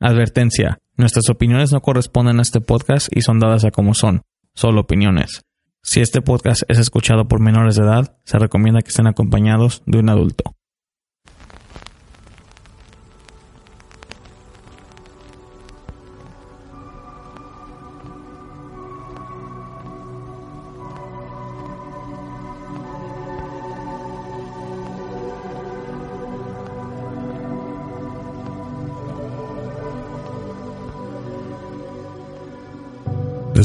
Advertencia. Nuestras opiniones no corresponden a este podcast y son dadas a como son, solo opiniones. Si este podcast es escuchado por menores de edad, se recomienda que estén acompañados de un adulto.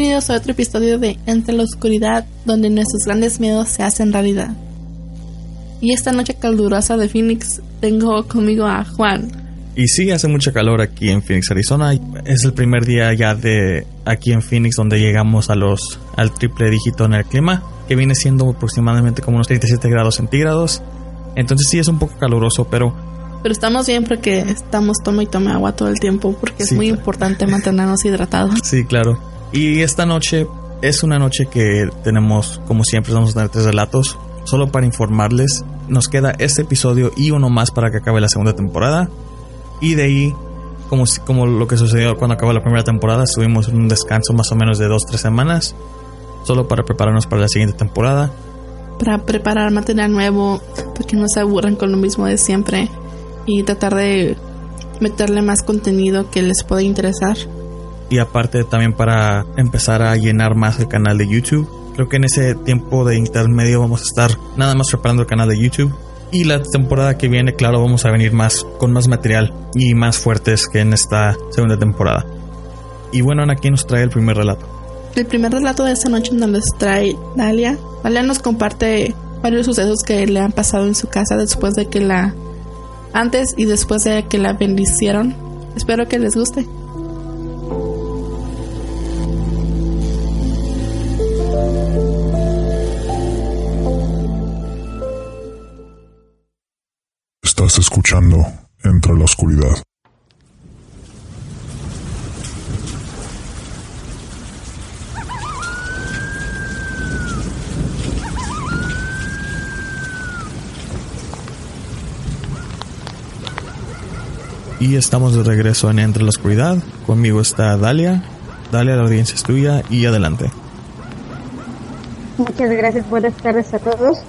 Bienvenidos a otro episodio de Entre la Oscuridad, donde nuestros grandes miedos se hacen realidad. Y esta noche calurosa de Phoenix tengo conmigo a Juan. Y sí, hace mucha calor aquí en Phoenix, Arizona. Es el primer día ya de aquí en Phoenix donde llegamos a los al triple dígito en el clima, que viene siendo aproximadamente como unos 37 grados centígrados. Entonces sí es un poco caluroso, pero Pero estamos bien porque estamos toma y tome agua todo el tiempo, porque es Sí, muy claro. importante mantenernos hidratados. Sí, claro. Y esta noche es una noche que tenemos, como siempre, vamos a tener tres relatos. Solo para informarles, nos queda este episodio y uno más para que acabe la segunda temporada. Y de ahí, como, como lo que sucedió cuando acabó la primera temporada, estuvimos en un descanso más o menos de dos, tres semanas. Solo para prepararnos para la siguiente temporada. Para preparar material nuevo, para que no se aburran con lo mismo de siempre. Y tratar de meterle más contenido que les pueda interesar. Y aparte también para empezar a llenar más el canal de YouTube. Creo que en ese tiempo de intermedio vamos a estar nada más preparando el canal de YouTube. Y la temporada que viene, claro, vamos a venir más con más material y más fuertes que en esta segunda temporada. Y bueno, Ana, ¿quién nos trae el primer relato? El primer relato de esta noche nos trae Dalia. Dalia nos comparte varios sucesos que le han pasado en su casa después de que la... antes y después de que la bendicieron. Espero que les guste. Estás escuchando Entra la Oscuridad. Y estamos de regreso en Entre la Oscuridad. Conmigo está Dalia. Dalia, la audiencia es tuya y adelante. Muchas gracias, buenas tardes a todos.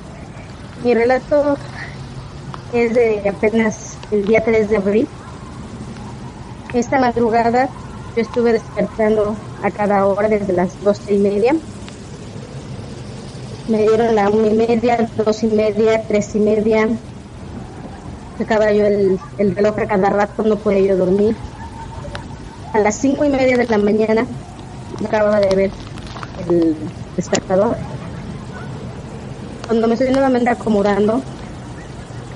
Mi relato es de apenas el día 3 de abril. Esta madrugada yo estuve despertando a cada hora desde las doce y media. Me dieron la una y media, dos y media, tres y media. Sacaba yo el, el reloj a cada rato, no podía yo dormir. A las cinco y media de la mañana acababa de ver el despertador cuando me estoy nuevamente acomodando,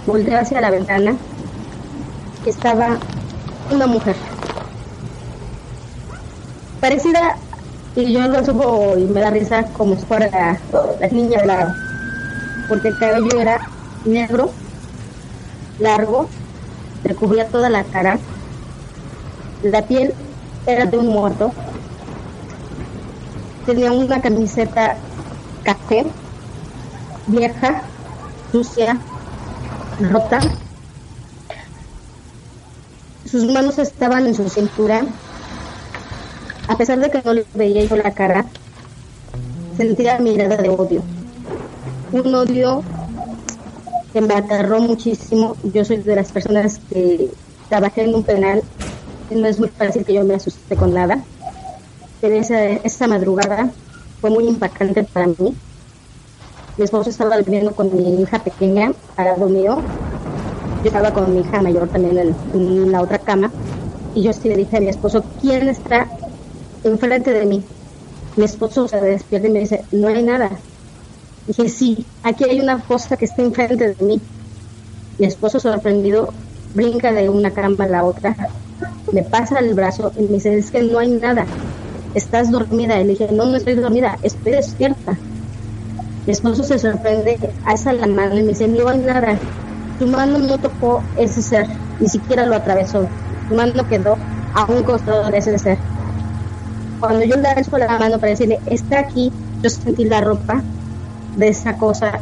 volteé hacia la ventana y estaba una mujer. Parecida, y yo lo supo y me da risa como si fuera la, niña de la... Porque el cabello era negro, largo, le cubría toda la cara. La piel era de un muerto. Tenía una camiseta café vieja, sucia, rota. Sus manos estaban en su cintura. A pesar de que no le veía yo la cara, sentía mirada de odio. Un odio que me aterró muchísimo. Yo soy de las personas que trabajé en un penal. y No es muy fácil que yo me asuste con nada. Pero esa, esa madrugada fue muy impactante para mí. Mi esposo estaba durmiendo con mi hija pequeña al lado mío. Yo estaba con mi hija mayor también en, en la otra cama. Y yo sí le dije a mi esposo, ¿quién está enfrente de mí. Mi esposo se despierta y me dice, no hay nada. Dije, sí, aquí hay una cosa que está enfrente de mí. Mi esposo sorprendido brinca de una cama a la otra, me pasa el brazo y me dice, es que no hay nada, estás dormida. Y le dije, no, no estoy dormida, estoy despierta. Mi esposo se sorprende, alza la mano y me dice, no hay nada, tu mano no tocó ese ser, ni siquiera lo atravesó, tu mano quedó a un costado de ese ser. Cuando yo le alzo la mano para decirle, está aquí, yo sentí la ropa de esa cosa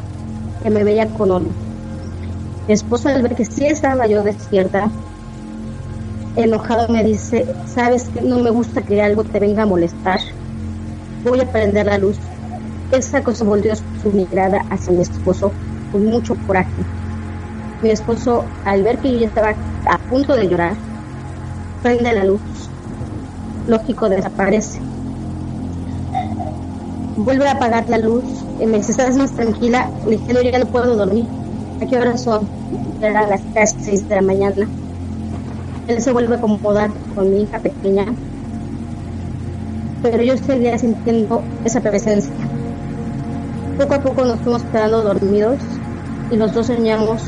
que me veía con odio. Mi esposo al ver que sí estaba yo despierta, enojado me dice, sabes que no me gusta que algo te venga a molestar, voy a prender la luz. Esa cosa volvió su mirada hacia mi esposo con mucho coraje. Mi esposo, al ver que yo ya estaba a punto de llorar, prende la luz. Lógico, desaparece. Vuelve a apagar la luz y me dice, ¿estás más tranquila? Le dije, no, ya no puedo dormir. ¿A qué hora son? Eran las casi seis de la mañana. Él se vuelve a acomodar con mi hija pequeña. Pero yo seguía sintiendo esa presencia. Poco a poco nos fuimos quedando dormidos y los dos soñamos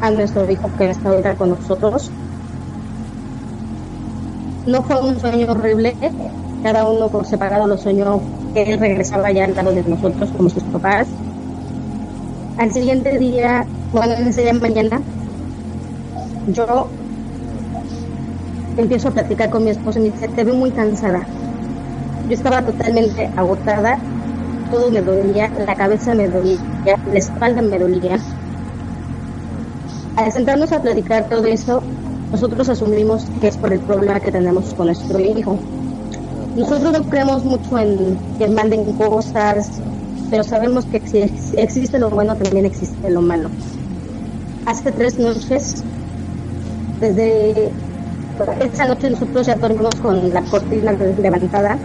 a nuestro hijo que está ahorita con nosotros. No fue un sueño horrible, cada uno por separado lo soñó que él regresaba ya al lado de nosotros como sus papás. Al siguiente día, bueno, en ese día mañana, yo empiezo a platicar con mi esposo y me dice, te veo muy cansada. Yo estaba totalmente agotada, todo me dolía, la cabeza me dolía, la espalda me dolía. Al sentarnos a platicar todo eso, nosotros asumimos que es por el problema que tenemos con nuestro hijo. Nosotros no creemos mucho en que manden cosas, pero sabemos que si existe lo bueno, también existe lo malo. Hace tres noches, desde esa noche nosotros ya dormimos con la cortina levantada,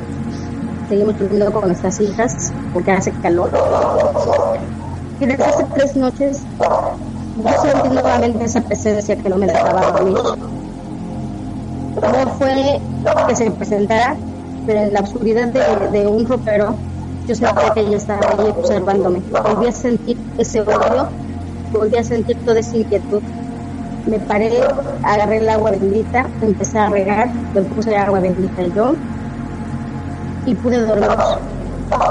seguimos durmiendo con nuestras hijas porque hace calor. Y desde hace tres noches yo sentí nuevamente esa presencia que no me dejaba dormir. No fue que se presentara, pero en la oscuridad de, un ropero yo sentía que ella estaba ahí observándome. Volví a sentir ese odio, volví a sentir toda esa inquietud. Me paré, agarré el agua bendita, empecé a regar, le puse agua bendita yo y pude dormir.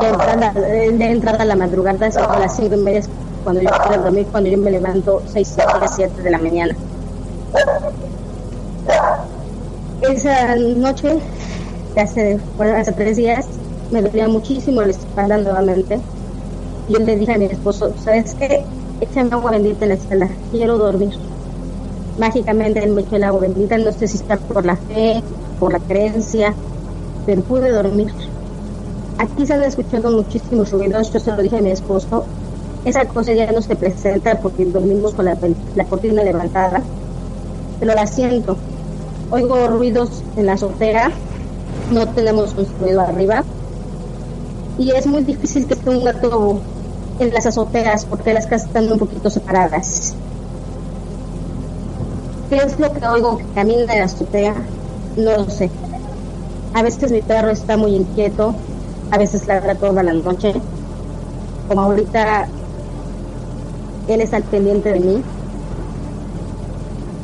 De entrada, de entrada a la madrugada, a las cinco y media cuando yo pude dormir, cuando yo me levanto seis y siete de la mañana. Esa noche, hace, bueno, hace tres días, me dolía muchísimo la espalda nuevamente. Yo le dije a mi esposo, ¿sabes qué? Échame agua bendita en la espalda, quiero dormir. Mágicamente él me echó el agua bendita, no sé si está por la fe, por la creencia, pero pude dormir. Aquí se han escuchado muchísimos ruidos, yo se lo dije a mi esposo, esa cosa ya no se presenta porque dormimos con la, cortina levantada, pero la siento. Oigo ruidos en la azotea, no tenemos construido arriba, y es muy difícil que esté un gato en las azoteas porque las casas están un poquito separadas. ¿Qué es lo que oigo que camina en la azotea? No lo sé. A veces mi perro está muy inquieto, a veces ladra toda la noche. Como ahorita él está al pendiente de mí.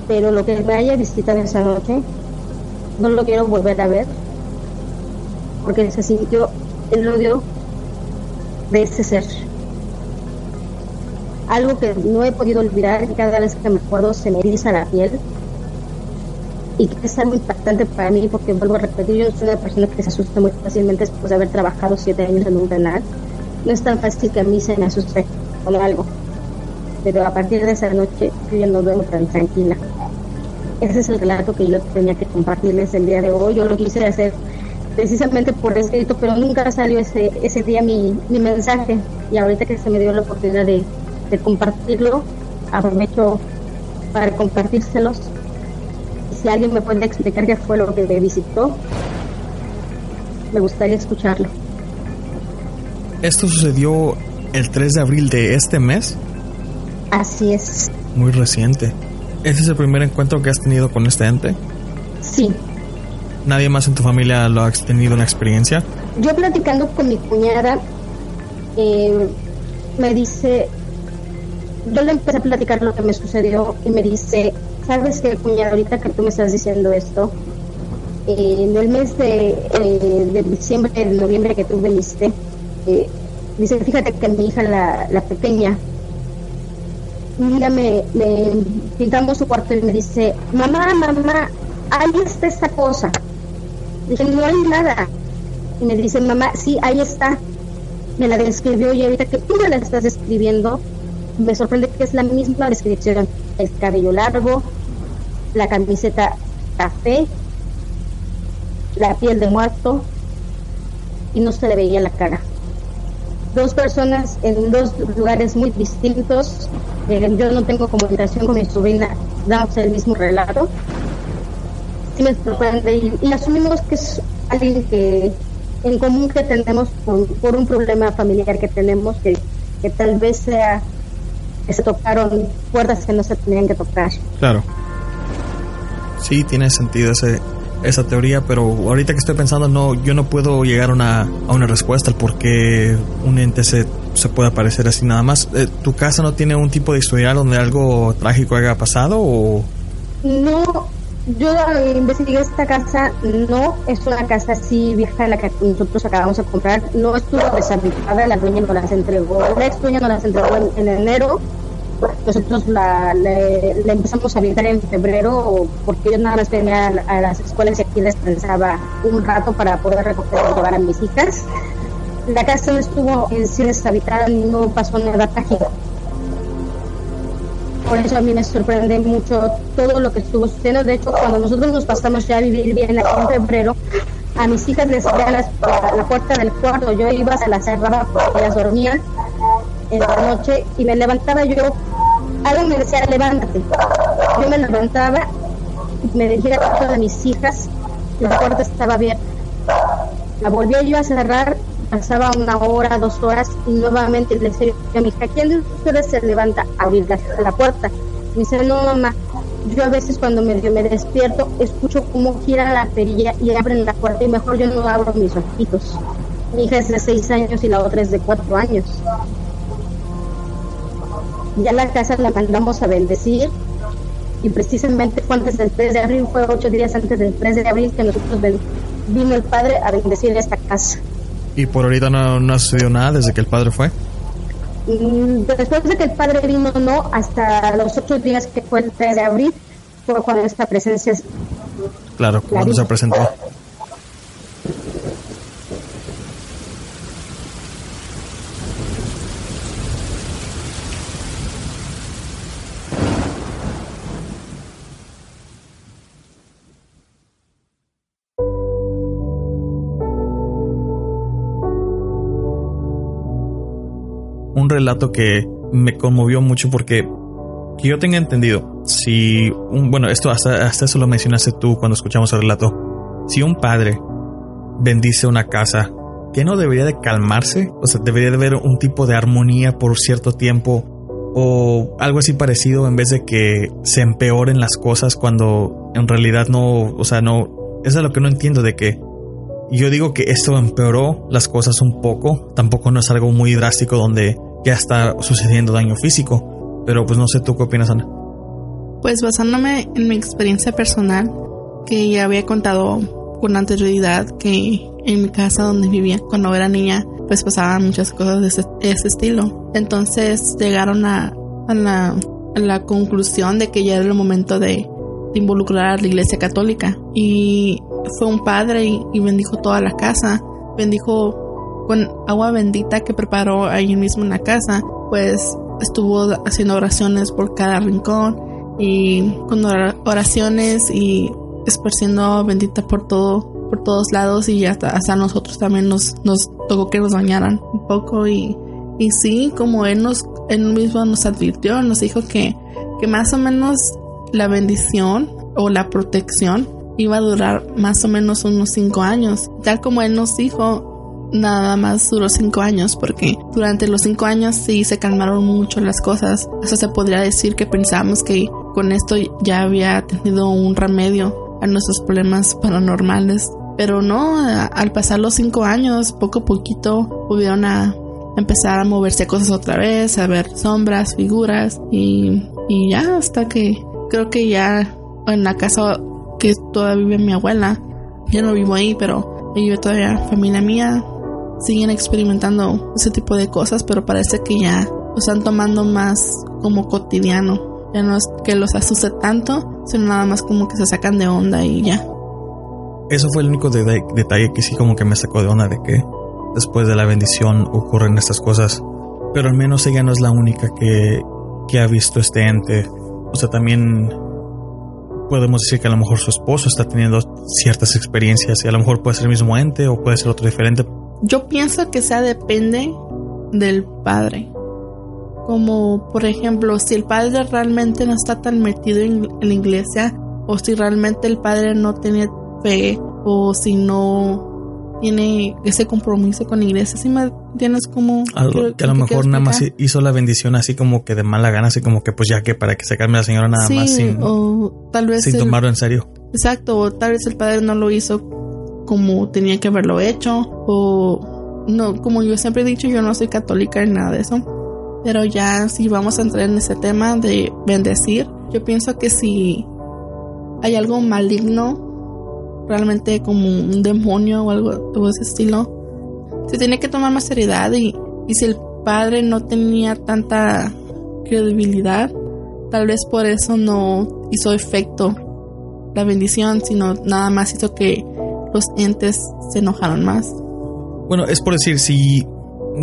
Pero lo que me haya visitado esa noche, no lo quiero volver a ver, porque se sintió el odio de ese ser. Algo que no he podido olvidar, cada vez que me acuerdo se me eriza la piel y que es algo impactante para mí porque vuelvo a repetir, yo soy una persona que se asusta muy fácilmente después de haber trabajado siete años en un penal. No es tan fácil que a mí se me asuste con algo, pero a partir de esa noche yo ya no duermo tan tranquila. Ese es el relato que yo tenía que compartirles el día de hoy. Yo lo quise hacer precisamente por escrito, pero nunca salió ese, ese día mi, mi mensaje. Y ahorita que se me dio la oportunidad de, de compartirlo, aprovecho para compartírselos. Si alguien me puede explicar qué fue lo que me visitó, me gustaría escucharlo. ¿Esto sucedió el 3 de abril de este mes? Así es. Muy reciente. ¿Ese es el primer encuentro que has tenido con este ente? Sí. ¿Nadie más en tu familia lo ha tenido una experiencia? Yo platicando con mi cuñada, eh, me dice, yo le empecé a platicar lo que me sucedió y me dice, ¿sabes qué, cuñada? Ahorita que tú me estás diciendo esto, eh, en el mes de, eh, de diciembre, de noviembre que tú viniste, eh, dice, fíjate que mi hija, la, la pequeña, un me, pintamos su cuarto y me dice, mamá, mamá, ahí está esta cosa. Dije, no hay nada. Y me dice, mamá, sí, ahí está. Me la describió y ahorita que tú me la estás describiendo, me sorprende que es la misma descripción. El cabello largo, la camiseta café, la piel de muerto y no se le veía la cara. Dos personas en dos lugares muy distintos. Eh, yo no tengo comunicación con mi sobrina, damos el mismo relato. Sí me sorprende y, y asumimos que es alguien que en común que tenemos por, por un problema familiar que tenemos, que, que tal vez sea que se tocaron puertas que no se tenían que tocar. Claro. Sí, tiene sentido ese, esa teoría, pero ahorita que estoy pensando, no, yo no puedo llegar a una, a una respuesta al por qué un ente se, se puede aparecer así nada más. Eh, ¿Tu casa no tiene un tipo de historial donde algo trágico haya pasado o...? No, yo investigué esta casa, no es una casa así vieja la que nosotros acabamos de comprar, no estuvo deshabitada, la dueña nos las entregó, la ex dueña nos las entregó en, en enero, nosotros la, le empezamos a habitar en febrero porque yo nada más venía a, la- las escuelas y aquí descansaba un rato para poder recoger y llevar a mis hijas. La casa no estuvo en sí deshabitada no pasó nada trágico. Por eso a mí me sorprende mucho todo lo que estuvo sucediendo. De hecho, cuando nosotros nos pasamos ya a vivir bien aquí en febrero, a mis hijas les abría la, la puerta del cuarto. Yo iba, se la cerraba porque ellas dormían en la noche y me levantaba yo. Algo me decía, levántate. Yo me levantaba me dirigía al cuarto de mis hijas la puerta estaba abierta. La volvía yo a cerrar, pasaba una hora, dos horas y nuevamente le decía a mi hija, ¿quién de ustedes se levanta a abrir la, puerta? Me dice, no mamá, yo a veces cuando medio me despierto escucho cómo gira la perilla y abren la puerta y mejor yo no abro mis ojitos. Mi hija es de seis años y la otra es de cuatro años. Ya la casa la mandamos a bendecir y precisamente fue antes del 3 de abril, fue ocho días antes del 3 de abril que nosotros vino el padre a bendecir esta casa. Y por ahorita no, no ha sucedido nada desde que el padre fue. Mm, Después de que el padre vino, no, hasta los ocho días que fue el 3 de abril, fue cuando esta presencia es- Claro, cuando se presentó. Relato que me conmovió mucho porque que yo tenga entendido, si un, bueno, esto hasta, hasta eso lo mencionaste tú cuando escuchamos el relato. Si un padre bendice una casa, ¿que no debería de calmarse? O sea, debería de haber un tipo de armonía por cierto tiempo o algo así parecido en vez de que se empeoren las cosas cuando en realidad no, o sea, no, eso es lo que no entiendo de que yo digo que esto empeoró las cosas un poco, tampoco no es algo muy drástico donde ya está sucediendo daño físico, pero pues no sé tú qué opinas, Ana. Pues basándome en mi experiencia personal, que ya había contado con anterioridad que en mi casa donde vivía cuando era niña, pues pasaban muchas cosas de ese, estilo. Entonces llegaron a, a, la, conclusión de que ya era el momento de, involucrar a la iglesia católica. Y fue un padre y bendijo toda la casa. Bendijo con agua bendita que preparó ahí mismo en la casa. Pues estuvo haciendo oraciones por cada rincón y con ora- oraciones y esparciendo bendita por todo por todos lados y hasta, hasta nosotros también nos, nos tocó que nos bañaran un poco y, y sí como él nos él mismo nos advirtió nos dijo que, que más o menos la bendición o la protección iba a durar más o menos unos cinco años tal como él nos dijo nada más duró cinco años porque durante los cinco años sí se calmaron mucho las cosas. Eso se podría decir que pensábamos que con esto ya había tenido un remedio a nuestros problemas paranormales. Pero no, al pasar los cinco años, poco a poquito volvieron a empezar a moverse cosas otra vez, a ver sombras, figuras y, y ya hasta que creo que ya en la casa que todavía vive mi abuela, ya no vivo ahí, pero vive todavía familia mía, siguen experimentando ese tipo de cosas, pero parece que ya lo están tomando más como cotidiano. Ya no es que los asuste tanto, sino nada más como que se sacan de onda y ya. Eso fue el único detalle que sí como que me sacó de onda de que después de la bendición ocurren estas cosas. Pero al menos ella no es la única que, que ha visto este ente. O sea, también podemos decir que a lo mejor su esposo está teniendo ciertas experiencias y a lo mejor puede ser el mismo ente o puede ser otro diferente. Yo pienso que sea depende del padre. Como por ejemplo, si el padre realmente no está tan metido en, la iglesia o si realmente el padre no tiene fe o si no tiene ese compromiso con la iglesia. Si me tienes como... que a lo mejor nada más hizo la bendición así como que de mala gana, así como que pues ya que para que se calme la señora nada más sin, o tal vez sin tomarlo en serio. Exacto, o tal vez el padre no lo hizo como tenía que haberlo hecho, o no, como yo siempre he dicho, yo no soy católica en nada de eso. Pero ya si vamos a entrar en ese tema de bendecir, yo pienso que si hay algo maligno realmente como un demonio o algo de ese estilo, se tiene que tomar más seriedad y, y si el padre no tenía tanta credibilidad, tal vez por eso no hizo efecto la bendición, sino nada más hizo que los entes se enojaron más. Bueno, es por decir, si,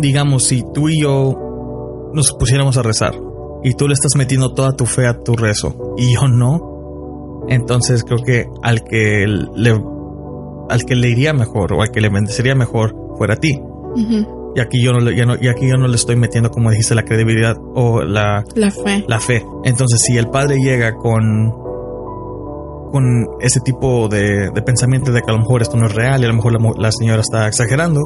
digamos, si tú y yo nos pusiéramos a rezar y tú le estás metiendo toda tu fe a tu rezo y yo no, entonces creo que al que le al que le iría mejor o al que le bendecería mejor fuera a ti. Y aquí yo no le, no, y aquí yo no le estoy metiendo como dijiste la credibilidad o la la fe. La fe. Entonces si el padre llega con con ese tipo de, de pensamiento de que a lo mejor esto no es real y a lo mejor la, señora está exagerando,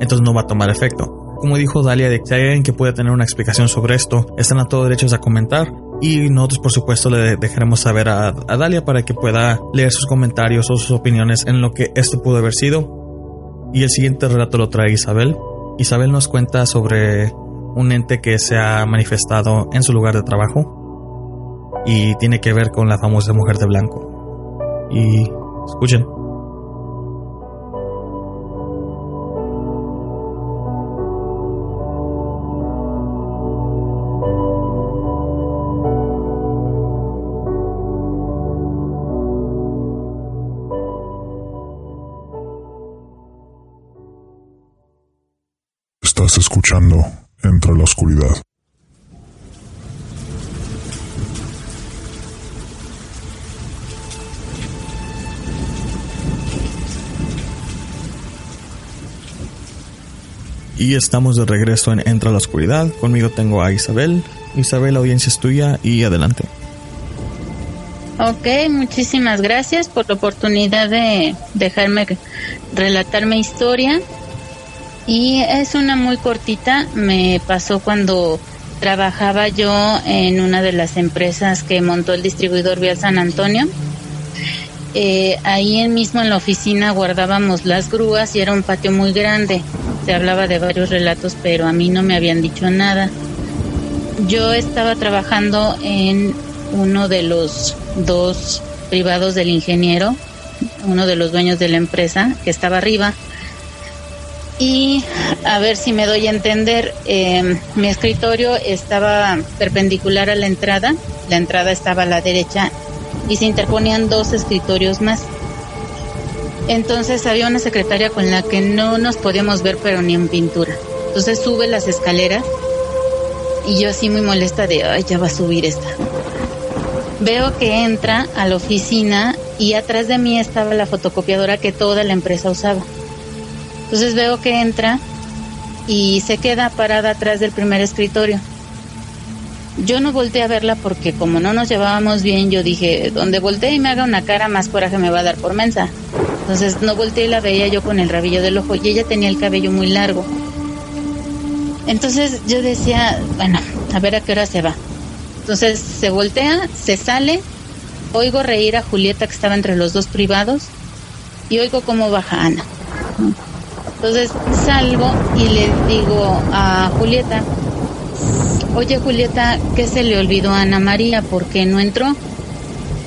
entonces no va a tomar efecto. Como dijo Dalia, de que hay alguien que pueda tener una explicación sobre esto, están a todos derechos a comentar. Y nosotros, por supuesto, le dejaremos saber a, Dalia para que pueda leer sus comentarios o sus opiniones en lo que esto pudo haber sido. Y el siguiente relato lo trae Isabel. Isabel nos cuenta sobre un ente que se ha manifestado en su lugar de trabajo y tiene que ver con la famosa mujer de blanco. Y escuchen. Estás escuchando Entre la Oscuridad. Y estamos de regreso en Entra la Oscuridad. Conmigo tengo a Isabel. Isabel, audiencia es tuya y adelante. Ok, muchísimas gracias por la oportunidad de dejarme relatar mi historia. Y es una muy cortita, me pasó cuando trabajaba yo en una de las empresas que montó el distribuidor Vial San Antonio. Eh, ahí mismo en la oficina guardábamos las grúas y era un patio muy grande. Se hablaba de varios relatos, pero a mí no me habían dicho nada. Yo estaba trabajando en uno de los dos privados del ingeniero, uno de los dueños de la empresa que estaba arriba y a ver si me doy a entender, em, mi escritorio estaba perpendicular a la entrada, la entrada estaba a la derecha y se interponían dos escritorios más. Entonces había una secretaria con la que no nos podíamos ver pero ni en pintura. Entonces sube las escaleras y yo así muy molesta de, ay, ya va a subir esta. Veo que entra a la oficina y atrás de mí estaba la fotocopiadora que toda la empresa usaba. Entonces veo que entra y se queda parada atrás del primer escritorio. Yo no volteé a verla porque como no nos llevábamos bien, yo dije, donde volteé y me haga una cara, más coraje me va a dar por mensa. Entonces no volteé y la veía yo con el rabillo del ojo y ella tenía el cabello muy largo. Entonces yo decía, bueno, a ver a qué hora se va. Entonces se voltea, se sale oigo reír a Julieta que estaba entre los dos privados y oigo cómo baja Ana. Entonces salgo y le digo a Julieta, oye Julieta, ¿qué se le olvidó a Ana María? ¿Por qué no entró?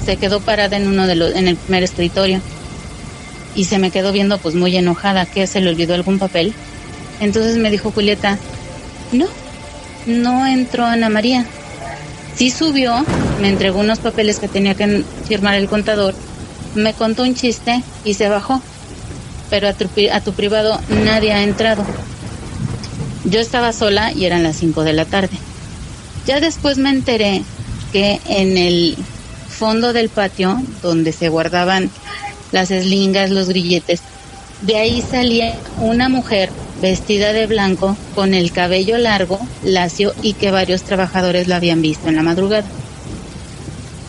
Se quedó parada en uno de los, en el primer escritorio y se me quedó viendo pues muy enojada, ¿qué se le olvidó algún papel? Entonces me dijo Julieta, no, no entró Ana María. Sí subió, me entregó unos papeles que tenía que firmar el contador, me contó un chiste y se bajó. Pero a tu, a tu privado nadie ha entrado. Yo estaba sola y eran las 5 de la tarde. Ya después me enteré que en el fondo del patio, donde se guardaban las eslingas, los grilletes, de ahí salía una mujer vestida de blanco, con el cabello largo, lacio y que varios trabajadores la habían visto en la madrugada.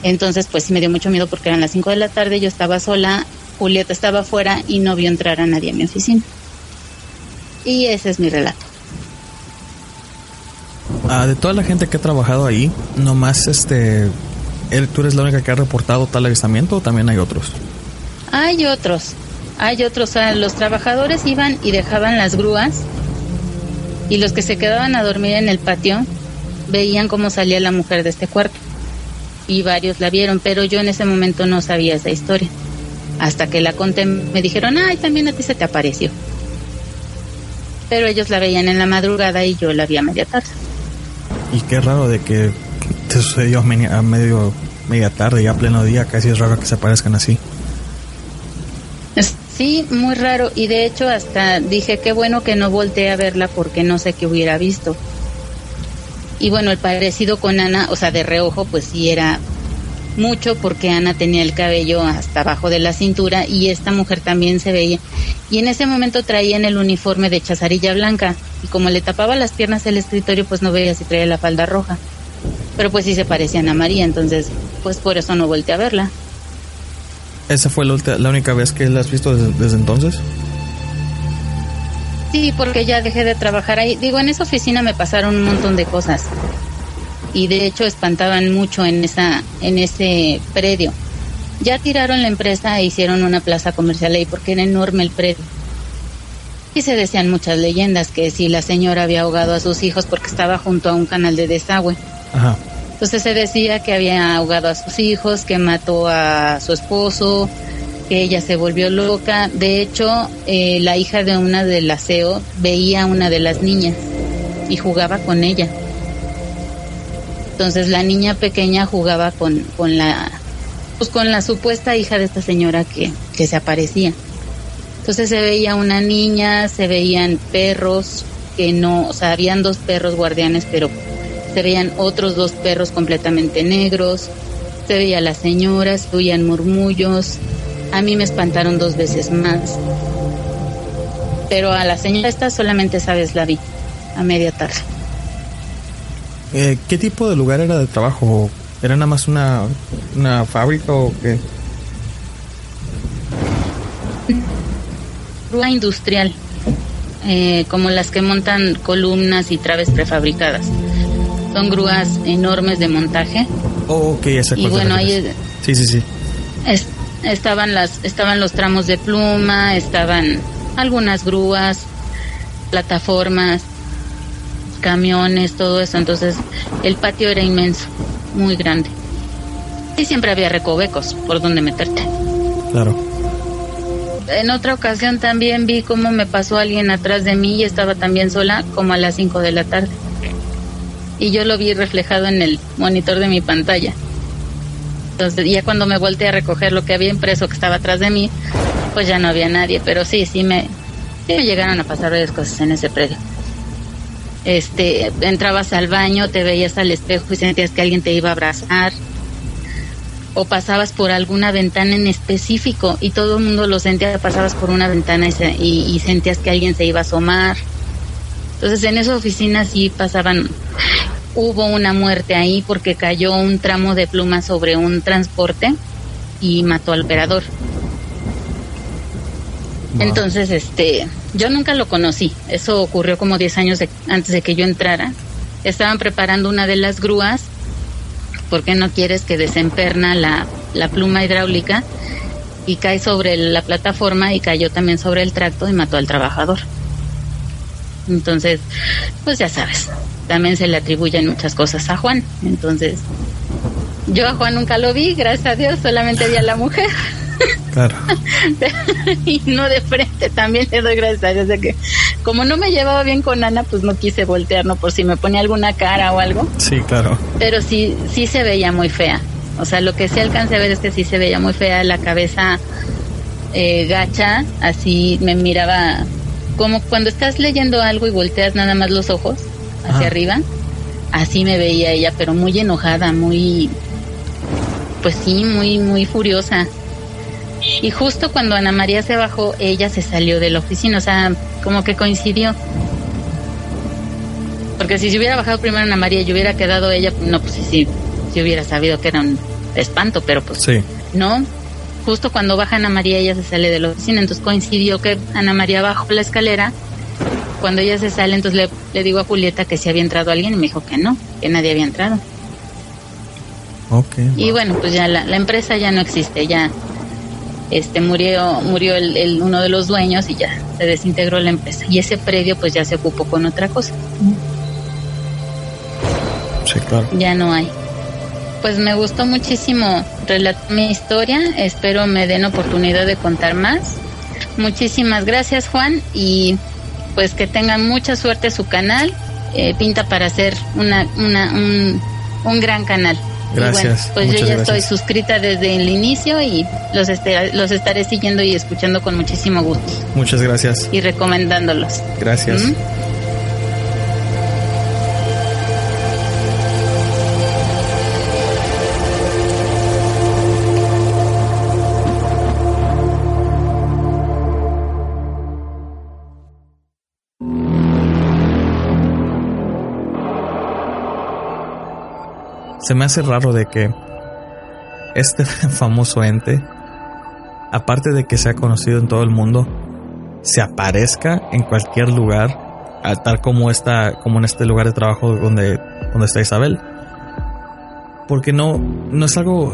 Entonces, pues sí me dio mucho miedo porque eran las 5 de la tarde, yo estaba sola, Julieta estaba afuera y no vio entrar a nadie a mi oficina. Y ese es mi relato. Ah, de toda la gente que ha trabajado ahí, nomás este, ¿tú eres la única que ha reportado tal avistamiento o también hay otros? Hay otros, hay otros, o sea, los trabajadores iban y dejaban las grúas y los que se quedaban a dormir en el patio veían cómo salía la mujer de este cuarto y varios la vieron, pero yo en ese momento no sabía esa historia. Hasta que la conté me dijeron, ay, también a ti se te apareció. Pero ellos la veían en la madrugada y yo la vi a media tarde. Y qué raro de que te sucedió a medio, media tarde, ya pleno día, casi es raro que se aparezcan así. Sí, muy raro. Y de hecho hasta dije qué bueno que no volteé a verla porque no sé qué hubiera visto. Y bueno, el parecido con Ana, o sea, de reojo, pues sí era mucho porque Ana tenía el cabello hasta abajo de la cintura y esta mujer también se veía. Y en ese momento traían el uniforme de chazarilla blanca y como le tapaba las piernas el escritorio, pues no veía si traía la falda roja. Pero pues sí se parecía a Ana María, entonces pues por eso no volteé a verla. ¿Esa fue la, única vez que la has visto desde, entonces? Sí, porque ya dejé de trabajar ahí. Digo, en esa oficina me pasaron un montón de cosas. Y de hecho espantaban mucho en esa en ese predio. Ya tiraron la empresa e hicieron una plaza comercial ahí porque era enorme el predio. Y se decían muchas leyendas que si la señora había ahogado a sus hijos porque estaba junto a un canal de desagüe. Ajá. Entonces se decía que había ahogado a sus hijos, que mató a su esposo, que ella se volvió loca. De hecho, eh, la hija de una del aseo veía a una de las niñas y jugaba con ella. Entonces la niña pequeña jugaba con, con la pues con la supuesta hija de esta señora que, que se aparecía. Entonces se veía una niña, se veían perros que no, o sea, habían dos perros guardianes, pero se veían otros dos perros completamente negros, se veía la señora, se murmullos, a mí me espantaron dos veces más. Pero a la señora esta solamente sabes la vi, a media tarde. Eh, ¿Qué tipo de lugar era de trabajo? ¿Era nada más una, una fábrica o qué? Grúa industrial, eh, como las que montan columnas y traves prefabricadas. Son grúas enormes de montaje. Oh, ok, esa Y bueno, ahí... Sí, sí, sí. estaban, las, estaban los tramos de pluma, estaban algunas grúas, plataformas, camiones, todo eso. Entonces, el patio era inmenso, muy grande. Y siempre había recovecos por donde meterte. Claro. En otra ocasión también vi cómo me pasó alguien atrás de mí y estaba también sola, como a las 5 de la tarde y yo lo vi reflejado en el monitor de mi pantalla. Entonces, ya cuando me volteé a recoger lo que había impreso que estaba atrás de mí, pues ya no había nadie, pero sí, sí me, me llegaron a pasar varias cosas en ese predio. Este, entrabas al baño, te veías al espejo y sentías que alguien te iba a abrazar. O pasabas por alguna ventana en específico y todo el mundo lo sentía, pasabas por una ventana y, y sentías que alguien se iba a asomar. Entonces en esa oficina sí pasaban hubo una muerte ahí porque cayó un tramo de pluma sobre un transporte y mató al operador. Entonces, este, yo nunca lo conocí. Eso ocurrió como 10 años antes de que yo entrara. Estaban preparando una de las grúas porque no quieres que desemperna la, la pluma hidráulica y cae sobre la plataforma y cayó también sobre el tracto y mató al trabajador. Entonces, pues ya sabes, también se le atribuyen muchas cosas a Juan. Entonces, yo a Juan nunca lo vi, gracias a Dios, solamente vi a la mujer. Claro. y no de frente, también le doy gracias a Dios de que como no me llevaba bien con Ana, pues no quise voltear, ¿no? Por si me ponía alguna cara o algo. Sí, claro. Pero sí, sí se veía muy fea. O sea, lo que sí alcancé a ver es que sí se veía muy fea la cabeza eh, gacha, así me miraba como cuando estás leyendo algo y volteas nada más los ojos hacia arriba, así me veía ella, pero muy enojada, muy, pues sí, muy, muy furiosa. Y justo cuando Ana María se bajó, ella se salió de la oficina, o sea, como que coincidió. Porque si se hubiera bajado primero Ana María y hubiera quedado ella, no, pues sí, sí, si hubiera sabido que era un espanto, pero pues Sí. no. Justo cuando baja Ana María, ella se sale de la oficina, entonces coincidió que Ana María bajó la escalera. Cuando ella se sale, entonces le, le digo a Julieta que si había entrado alguien y me dijo que no, que nadie había entrado. Ok. Y bueno, pues ya la, la empresa ya no existe, ya este murió murió el, el- uno de los dueños y ya se desintegró la empresa. Y ese predio pues ya se ocupó con otra cosa. Sí, claro. ya no hay. Pues me gustó muchísimo relatar mi historia, espero me den oportunidad de contar más. Muchísimas gracias Juan y pues que tengan mucha suerte su canal, eh, pinta para ser una, una, un, un gran canal. Gracias, bueno, pues yo ya gracias. estoy suscrita desde el inicio y los, este- los estaré siguiendo y escuchando con muchísimo gusto Muchas gracias. y recomendándolos. Gracias. ¿Mm? Se me hace raro de que este famoso ente, aparte de que sea conocido en todo el mundo, se aparezca en cualquier lugar, tal como está, como en este lugar de trabajo donde, donde está Isabel. Porque no, no es algo,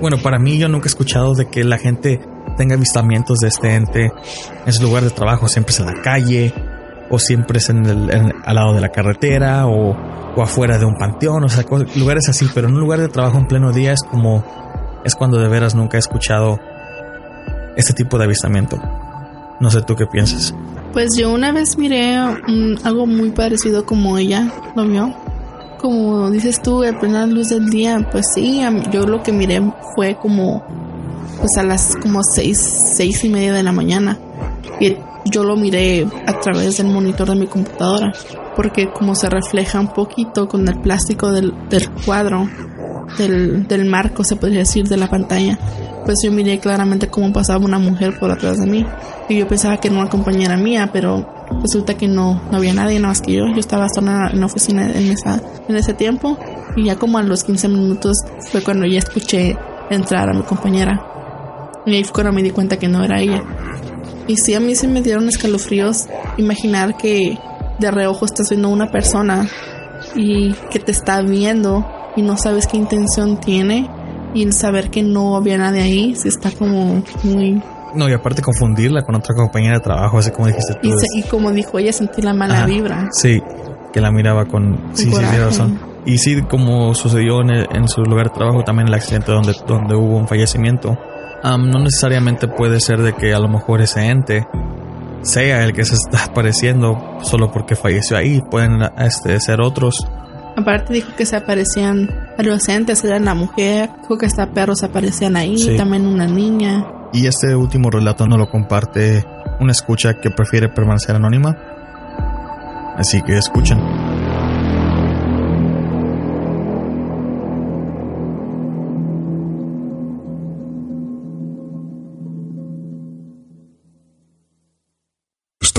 bueno, para mí yo nunca he escuchado de que la gente tenga avistamientos de este ente en su lugar de trabajo, siempre es en la calle, o siempre es en- al lado de la carretera, o, o afuera de un panteón, o sea, lugares así, pero en un lugar de trabajo en pleno día es como, es cuando de veras nunca he escuchado este tipo de avistamiento. No sé tú qué piensas. Pues yo una vez miré algo muy parecido como ella lo vio. Como dices tú, a plena luz del día, pues sí, yo lo que miré fue como pues a las como seis, seis y media de la mañana. Y yo lo miré a través del monitor de mi computadora, porque como se refleja un poquito con el plástico del, del cuadro, del, del marco, se podría decir, de la pantalla, pues yo miré claramente cómo pasaba una mujer por atrás de mí. Y yo pensaba que era una compañera mía, pero resulta que no, no había nadie nada más que yo. Yo estaba sola en la oficina en, esa, en ese tiempo. Y ya como a los 15 minutos fue cuando ya escuché entrar a mi compañera. Y ahí fue cuando me di cuenta que no era ella. Y sí, a mí se me dieron escalofríos imaginar que de reojo estás viendo a una persona y que te está viendo y no sabes qué intención tiene y el saber que no había nadie ahí, sí está como muy... No, y aparte confundirla con otra compañera de trabajo, así como dijiste tú. Y, se- como dijo ella, sentí la mala Ajá. vibra. Sí, que la miraba con... Sí, sí, coraje. tiene razón. Y sí, como sucedió en, el- en su lugar de trabajo, también el accidente donde, donde hubo un fallecimiento. am, no necesariamente puede ser de que a lo mejor ese ente sea el que se está apareciendo solo porque falleció ahí. Pueden este, ser otros. Aparte dijo que se aparecían varios entes, era la mujer, dijo que hasta perros aparecían ahí, Sí. también una niña. Y este último relato no lo comparte una escucha que prefiere permanecer anónima. Así que escuchen.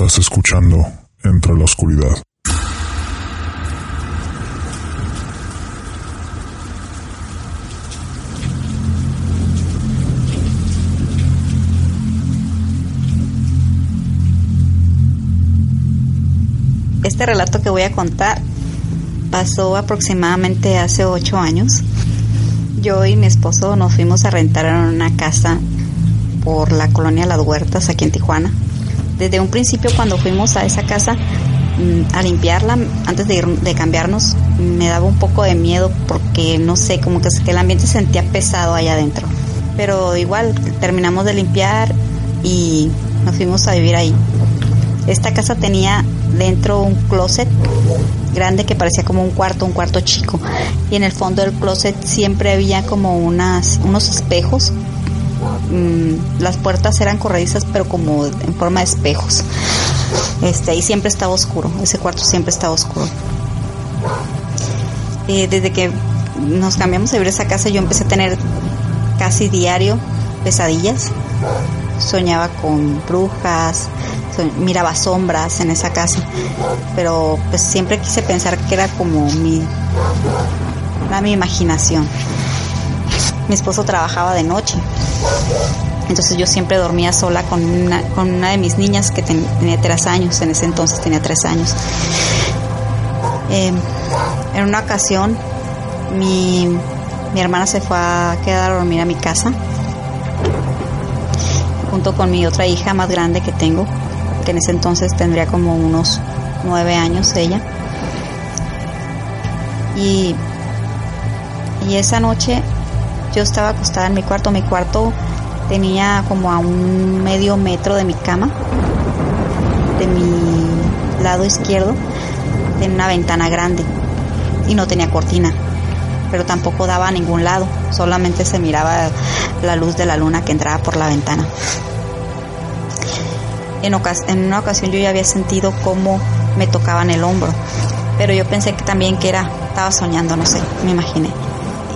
Estás escuchando Entre la Oscuridad. Este relato que voy a contar pasó aproximadamente hace ocho años. yo y mi esposo nos fuimos a rentar en una casa por la colonia Las Huertas aquí en Tijuana. Desde un principio cuando fuimos a esa casa mm, a limpiarla, antes de, ir, de cambiarnos, me daba un poco de miedo porque no sé, como que, el ambiente se sentía pesado allá adentro. Pero igual terminamos de limpiar y nos fuimos a vivir ahí. Esta casa tenía dentro un closet grande que parecía como un cuarto, un cuarto chico. Y en el fondo del closet siempre había como unas, unos espejos. Mm, las puertas eran corredizas, pero como en forma de espejos. Este, y siempre estaba oscuro. Ese cuarto siempre estaba oscuro. Eh, desde que nos cambiamos a vivir a esa casa, yo empecé a tener casi diario pesadillas. Soñaba con brujas, miraba sombras en esa casa, pero pues siempre quise pensar que era como mi, mi imaginación. Mi esposo trabajaba de noche, entonces yo siempre dormía sola con una, con una de mis niñas que tenía tres años, en ese entonces tenía tres años. Eh, en una ocasión mi, mi hermana se fue a quedar a dormir a mi casa junto con mi otra hija más grande que tengo que en ese entonces tendría como unos nueve años ella. Y, y esa noche yo estaba acostada en mi cuarto. Mi cuarto tenía como a un medio metro de mi cama, de mi lado izquierdo, tenía una ventana grande y no tenía cortina, pero tampoco daba a ningún lado, solamente se miraba la luz de la luna que entraba por la ventana. En, una ocasión yo ya había sentido cómo me tocaban el hombro, pero yo pensé que también que era, estaba soñando, no sé, me imaginé.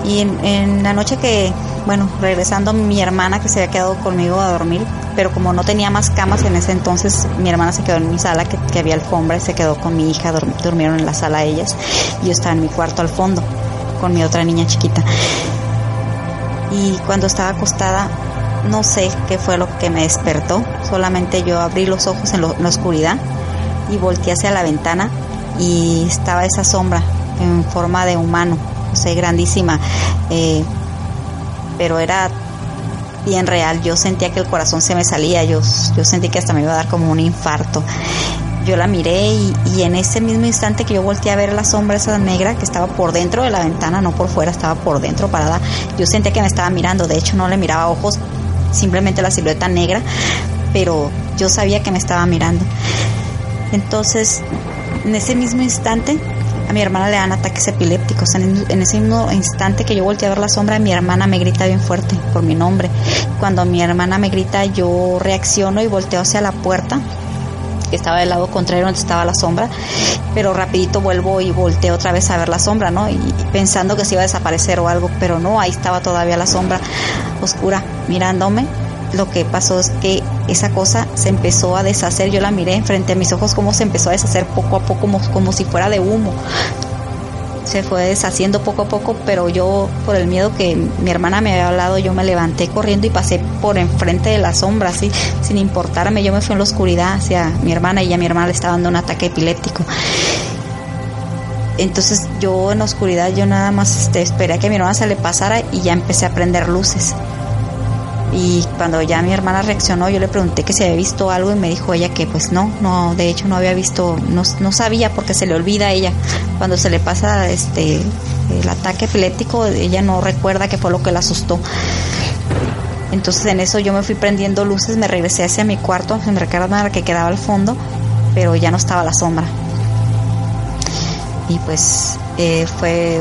Y en, la noche que, bueno, regresando mi hermana que se había quedado conmigo a dormir, pero como no tenía más camas en ese entonces, mi hermana se quedó en mi sala, que, que había alfombra, y se quedó con mi hija, durmieron en la sala ellas, y yo estaba en mi cuarto al fondo, con mi otra niña chiquita. Y cuando estaba acostada, no sé qué fue lo que me despertó, solamente yo abrí los ojos en, la oscuridad y volteé hacia la ventana y estaba esa sombra en forma de humano, o sea, grandísima, eh, pero era bien real, yo sentía que el corazón se me salía, yo, yo sentí que hasta me iba a dar como un infarto. Yo la miré y, y en ese mismo instante que yo volteé a ver la sombra esa negra que estaba por dentro de la ventana, no por fuera, estaba por dentro parada, yo sentía que me estaba mirando, de hecho no le miraba ojos, simplemente la silueta negra, pero yo sabía que me estaba mirando. Entonces, en ese mismo instante, mi hermana le dan ataques epilépticos. En, ese mismo instante que yo volteé a ver la sombra, mi hermana me grita bien fuerte por mi nombre. Cuando mi hermana me grita, yo reacciono y volteo hacia la puerta que estaba del lado contrario donde estaba la sombra, pero rapidito vuelvo y volteo otra vez a ver la sombra, ¿no? Y pensando que se iba a desaparecer o algo, pero no, ahí estaba todavía la sombra oscura mirándome. Lo que pasó es que esa cosa se empezó a deshacer, yo la miré frente a mis ojos como se empezó a deshacer poco a poco como, como si fuera de humo se fue deshaciendo poco a poco, pero yo por el miedo que mi hermana me había hablado, yo me levanté corriendo y pasé por enfrente de la sombra, así, sin importarme, yo me fui en la oscuridad hacia mi hermana y ya mi hermana le estaba dando un ataque epiléptico. Entonces yo en la oscuridad yo nada más este, esperé a que mi hermana se le pasara y ya empecé a prender luces. Y cuando ya mi hermana reaccionó, yo le pregunté que si había visto algo y me dijo ella que pues no, no, de hecho no había visto, no, no sabía porque se le olvida a ella. Cuando se le pasa este el ataque epiléptico, ella no recuerda qué fue lo que la asustó. Entonces en eso yo me fui prendiendo luces, me regresé hacia mi cuarto, en la que quedaba al fondo, pero ya no estaba la sombra. Y pues eh, fue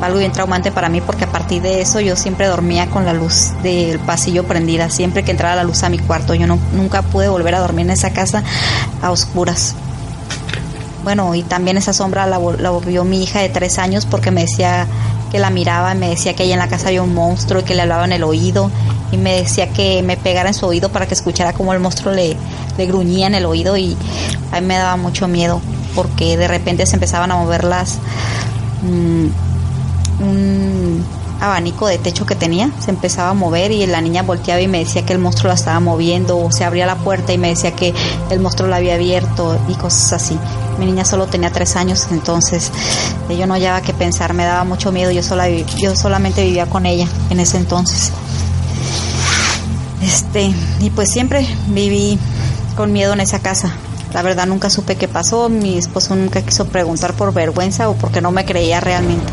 algo bien traumante para mí porque a partir de eso yo siempre dormía con la luz del pasillo prendida, siempre que entraba la luz a mi cuarto. Yo no, nunca pude volver a dormir en esa casa a oscuras. Bueno, y también esa sombra la, la vio mi hija de tres años porque me decía que la miraba, me decía que ahí en la casa había un monstruo y que le hablaba en el oído y me decía que me pegara en su oído para que escuchara cómo el monstruo le, le gruñía en el oído y a mí me daba mucho miedo porque de repente se empezaban a mover las... Mm, abanico de techo que tenía, se empezaba a mover y la niña volteaba y me decía que el monstruo la estaba moviendo o se abría la puerta y me decía que el monstruo la había abierto y cosas así. Mi niña solo tenía tres años, entonces yo no hallaba que pensar, me daba mucho miedo, yo, sola, yo solamente vivía con ella en ese entonces. Este, y pues siempre viví con miedo en esa casa. La verdad nunca supe qué pasó, mi esposo nunca quiso preguntar por vergüenza o porque no me creía realmente.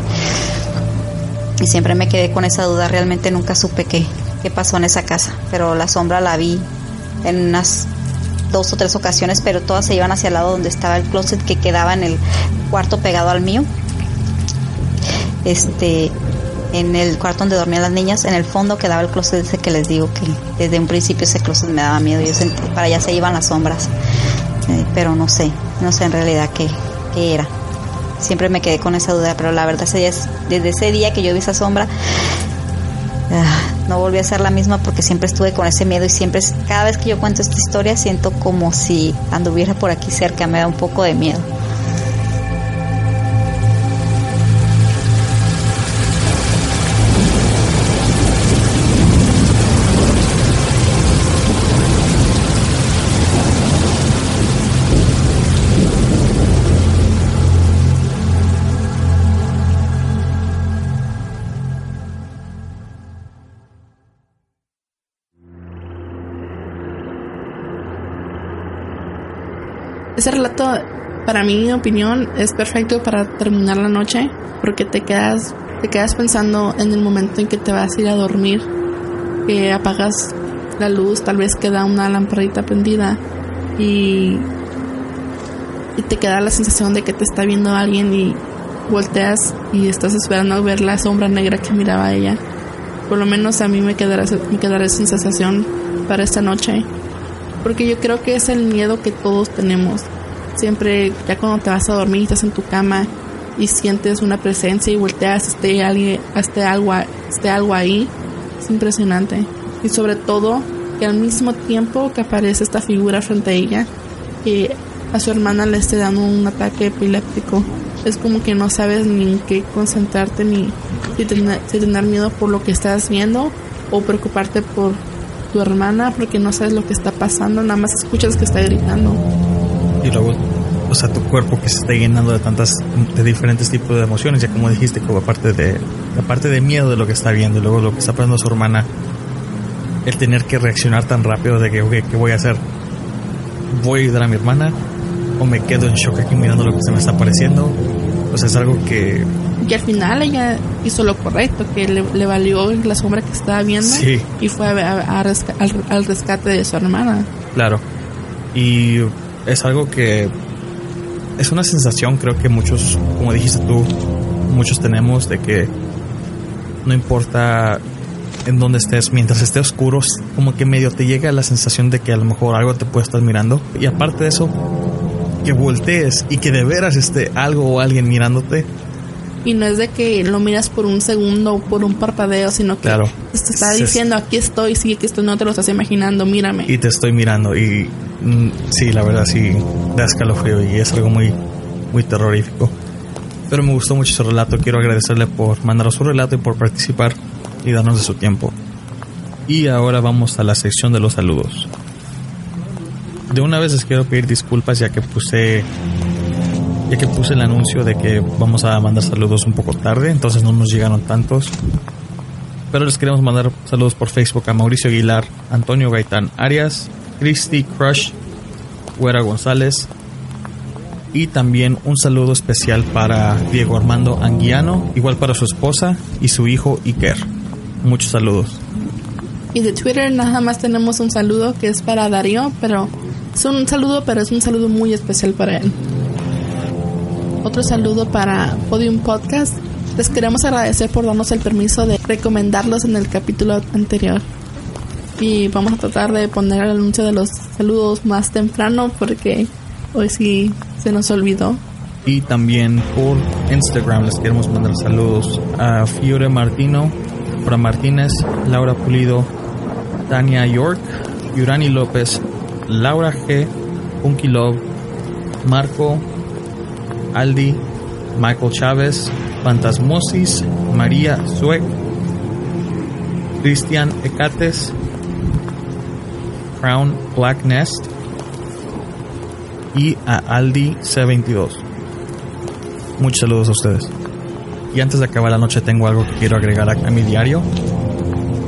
Y siempre me quedé con esa duda, realmente nunca supe qué, qué pasó en esa casa, pero la sombra la vi en unas dos o tres ocasiones, pero todas se iban hacia el lado donde estaba el closet que quedaba en el cuarto pegado al mío. Este, en el cuarto donde dormían las niñas, en el fondo quedaba el closet ese que les digo que desde un principio ese closet me daba miedo. Yo sentí, para allá se iban las sombras, eh, pero no sé, no sé en realidad qué, qué era siempre me quedé con esa duda, pero la verdad desde ese día que yo vi esa sombra, ah, no volví a ser la misma porque siempre estuve con ese miedo y siempre, cada vez que yo cuento esta historia, siento como si anduviera por aquí cerca, me da un poco de miedo. Ese relato, para mi opinión, es perfecto para terminar la noche porque te quedas, te quedas pensando en el momento en que te vas a ir a dormir, que apagas la luz, tal vez queda una lamparita prendida y, y te queda la sensación de que te está viendo alguien y volteas y estás esperando ver la sombra negra que miraba a ella. Por lo menos a mí me quedará, me quedará esa sensación para esta noche porque yo creo que es el miedo que todos tenemos. Siempre, ya cuando te vas a dormir, estás en tu cama y sientes una presencia y volteas, esté, alguien, esté, algo, esté algo ahí, es impresionante. Y sobre todo, que al mismo tiempo que aparece esta figura frente a ella, que a su hermana le esté dando un ataque epiléptico. Es como que no sabes ni en qué concentrarte, ni si tener, si tener miedo por lo que estás viendo o preocuparte por tu hermana porque no sabes lo que está pasando, nada más escuchas que está gritando. Y luego, o sea, tu cuerpo que se está llenando de tantas, de diferentes tipos de emociones, ya como dijiste, como aparte de, aparte de miedo de lo que está viendo y luego lo que está pasando su hermana, el tener que reaccionar tan rápido de que, ok, ¿qué voy a hacer? ¿Voy a ayudar a mi hermana? ¿O me quedo en shock aquí mirando lo que se me está apareciendo? O sea, es algo que y al final ella hizo lo correcto, que le, valió la sombra que estaba viendo y fue al, rescate de su hermana. Claro. Y es algo que es una sensación, creo que muchos, como dijiste tú, muchos tenemos de que no importa en dónde estés, mientras esté oscuro, como que medio te llega la sensación de que a lo mejor algo te puede estar mirando. Y aparte de eso, que voltees y que de veras esté algo o alguien mirándote, y no es de que lo miras por un segundo o por un parpadeo, sino que te está diciendo aquí estoy, sí, que esto no te lo estás imaginando, mírame. Y te estoy mirando y mm, sí, la verdad sí, da escalofrío y es algo muy, muy terrorífico. Pero me gustó mucho su relato, quiero agradecerle por mandar su relato y por participar y darnos de su tiempo. Y ahora vamos a la sección de los saludos. De una vez les quiero pedir disculpas ya que puse ya que puse el anuncio de que vamos a mandar saludos un poco tarde, entonces no nos llegaron tantos. Pero les queremos mandar saludos por Facebook a Mauricio Aguilar, Antonio Gaitán Arias, Christy Crush, Güera González y también un saludo especial para Diego Armando Anguiano, igual para su esposa y su hijo Iker. Muchos saludos. Y de Twitter nada más tenemos un saludo que es para Darío, pero es un saludo, pero es un saludo muy especial para él otro saludo para Podium Podcast. Les queremos agradecer por darnos el permiso de recomendarlos en el capítulo anterior. Y vamos a tratar de poner el anuncio de los saludos más temprano porque hoy sí se nos olvidó. Y también por Instagram les queremos mandar saludos a Fiore Martino, Fra Martínez, Laura Pulido, Tania York, Yurani López, Laura G, Punky Love, Marco, Aldi, Michael Chávez, Fantasmosis, María Suek, Cristian Ecates, Crown Black Nest y a Aldi C22. Muchos saludos a ustedes. Y antes de acabar la noche tengo algo que quiero agregar a mi diario.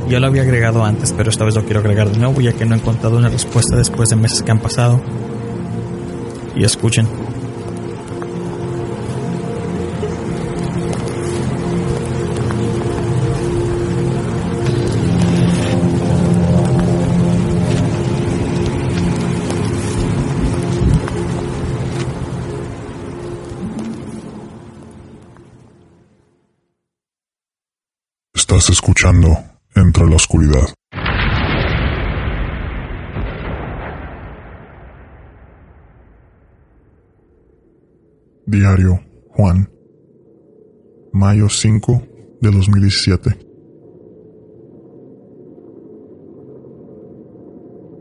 Ya lo había agregado antes, pero esta vez lo quiero agregar de nuevo ya que no he encontrado una respuesta después de meses que han pasado. Y escuchen. Entre la Oscuridad. Diario Juan. Mayo 5 de 2017.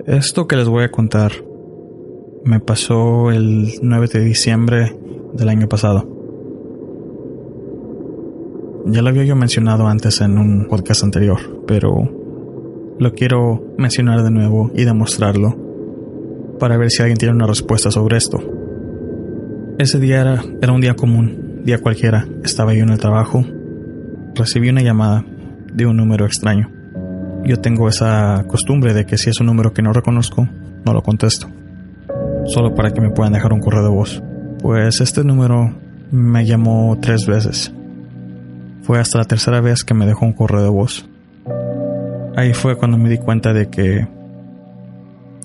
Esto que les voy a contar me pasó el 9 de diciembre del año pasado. Ya lo había yo mencionado antes en un podcast anterior, pero lo quiero mencionar de nuevo y demostrarlo para ver si alguien tiene una respuesta sobre esto. Ese día era, un día común, día cualquiera. Estaba yo en el trabajo. Recibí una llamada de un número extraño. Yo tengo esa costumbre de que si es un número que no reconozco, no lo contesto. Solo para que me puedan dejar un correo de voz. Pues este número me llamó tres veces. Fue hasta la tercera vez que me dejó un correo de voz. Ahí fue cuando me di cuenta de que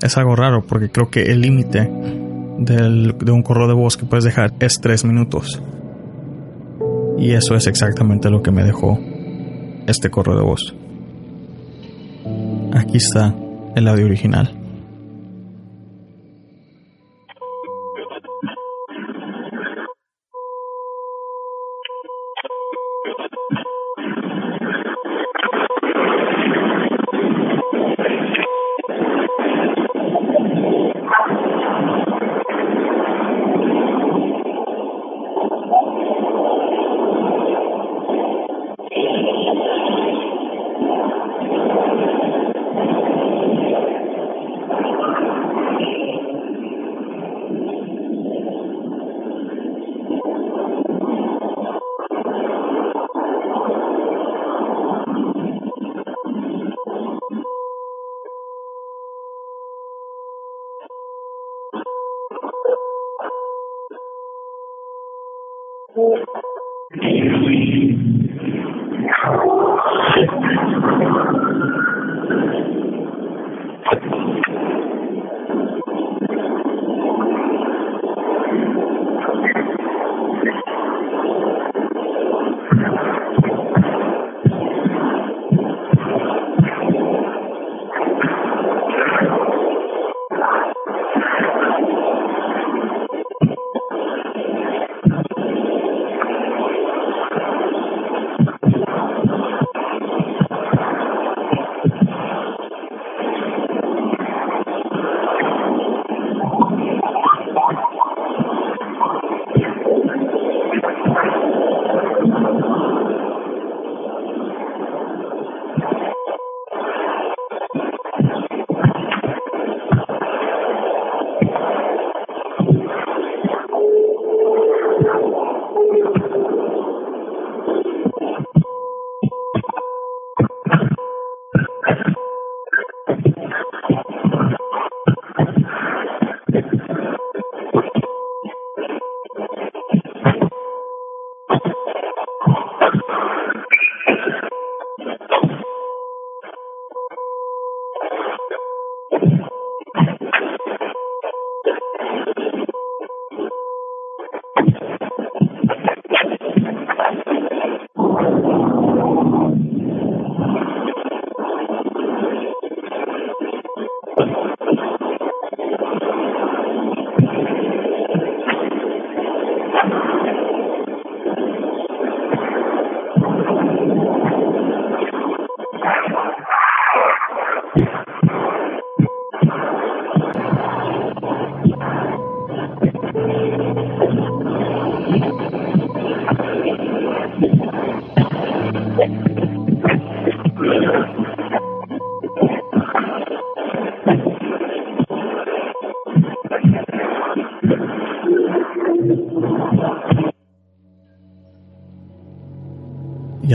es algo raro porque creo que el límite de un correo de voz que puedes dejar es tres minutos. Y eso es exactamente lo que me dejó este correo de voz. Aquí está el audio original. Thank you.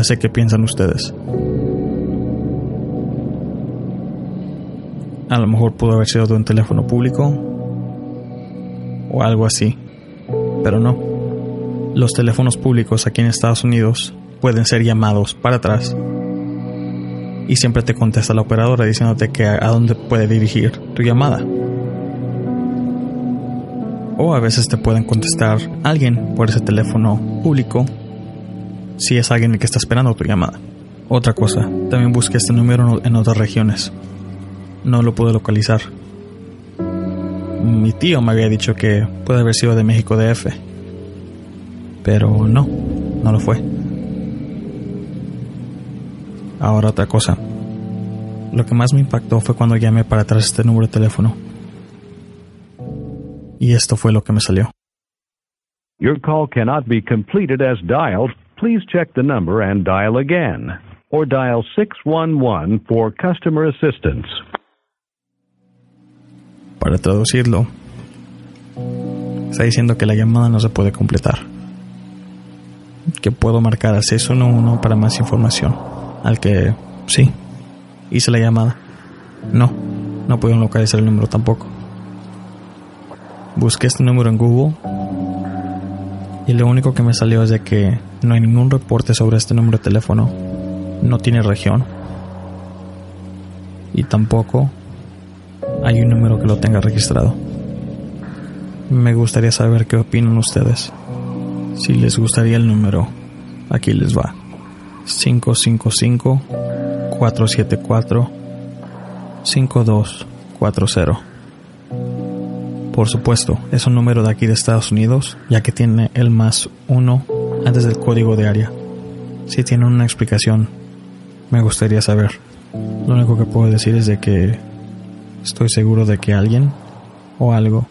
Sé qué piensan ustedes. A lo mejor pudo haber sido de un teléfono público o algo así, pero no. Los teléfonos públicos aquí en Estados Unidos pueden ser llamados para atrás y siempre te contesta la operadora diciéndote que a dónde puede dirigir tu llamada. O a veces te pueden contestar alguien por ese teléfono público si es alguien que está esperando tu llamada. Otra cosa, también busqué este número en otras regiones. No lo pude localizar. Mi tío me había dicho que puede haber sido de México DF. Pero no, no lo fue. Ahora otra cosa. Lo que más me impactó fue cuando llamé para atrás este número de teléfono. Y esto fue lo que me salió. Your call cannot be completed as dialed. Please check the number and dial again. Or dial 611 for customer assistance. Para traducirlo, está diciendo que la llamada no se puede completar. Que puedo marcar al 611 para más información. Al que, sí, hice la llamada. No, no puedo localizar el número tampoco. Busqué este número en Google y lo único que me salió es de que no hay ningún reporte sobre este número de teléfono. No tiene región. Y tampoco hay un número que lo tenga registrado. Me gustaría saber qué opinan ustedes. Si les gustaría el número, aquí les va. 555 474 5240. Por supuesto, es un número de aquí de Estados Unidos, ya que tiene el más 1 antes del código de área. Si tienen una explicación, me gustaría saber. Lo único que puedo decir es de que estoy seguro de que alguien o algo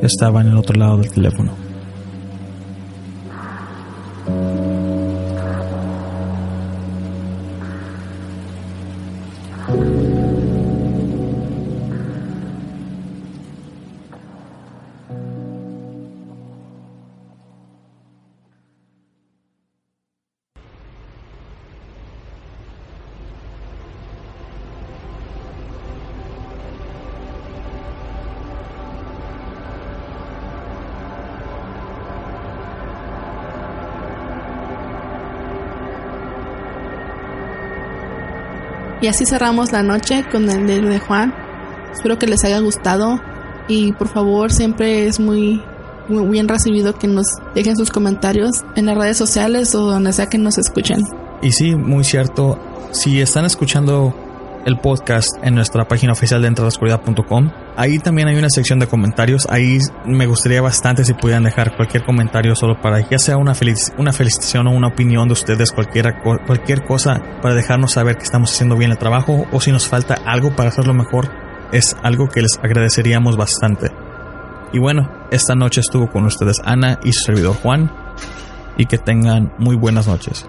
estaba en el otro lado del teléfono. Y así cerramos la noche con el de Juan. Espero que les haya gustado y por favor siempre es muy, muy bien recibido que nos dejen sus comentarios en las redes sociales o donde sea que nos escuchen. Y sí, muy cierto. Si están escuchando el podcast en nuestra página oficial de entralascuridad.com. Ahí también hay una sección de comentarios. Ahí me gustaría bastante si pudieran dejar cualquier comentario solo para ya sea una, una felicitación o una opinión de ustedes, cualquier, cualquier cosa para dejarnos saber que estamos haciendo bien el trabajo o si nos falta algo para hacerlo mejor. Es algo que les agradeceríamos bastante. Y bueno, esta noche estuvo con ustedes Ana y su servidor Juan. Y que tengan muy buenas noches.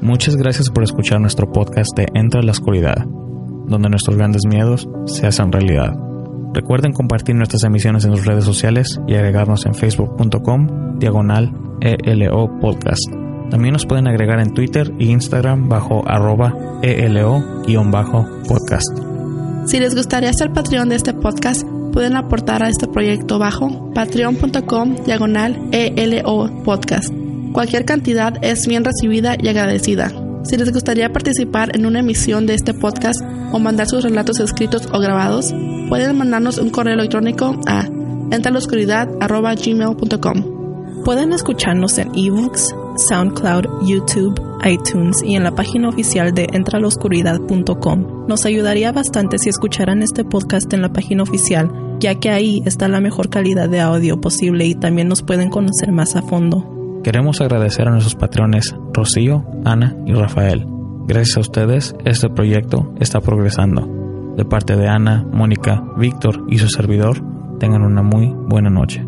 Muchas gracias por escuchar nuestro podcast de Entra la Oscuridad, donde nuestros grandes miedos se hacen realidad. Recuerden compartir nuestras emisiones en sus redes sociales y agregarnos en facebook.com diagonal ELO podcast. También nos pueden agregar en Twitter e Instagram bajo arroba ELO-podcast. Si les gustaría ser Patreon de este podcast, pueden aportar a este proyecto bajo patreon.com diagonal ELO podcast. Cualquier cantidad es bien recibida y agradecida. Si les gustaría participar en una emisión de este podcast o mandar sus relatos escritos o grabados, pueden mandarnos un correo electrónico a entraloscuridad.gmail.com Pueden escucharnos en ebooks, SoundCloud, YouTube, iTunes y en la página oficial de entraloscuridad.com. Nos ayudaría bastante si escucharan este podcast en la página oficial, ya que ahí está la mejor calidad de audio posible y también nos pueden conocer más a fondo. Queremos agradecer a nuestros patrones Rocío, Ana y Rafael. Gracias a ustedes, este proyecto está progresando. De parte de Ana, Mónica, Víctor y su servidor, tengan una muy buena noche.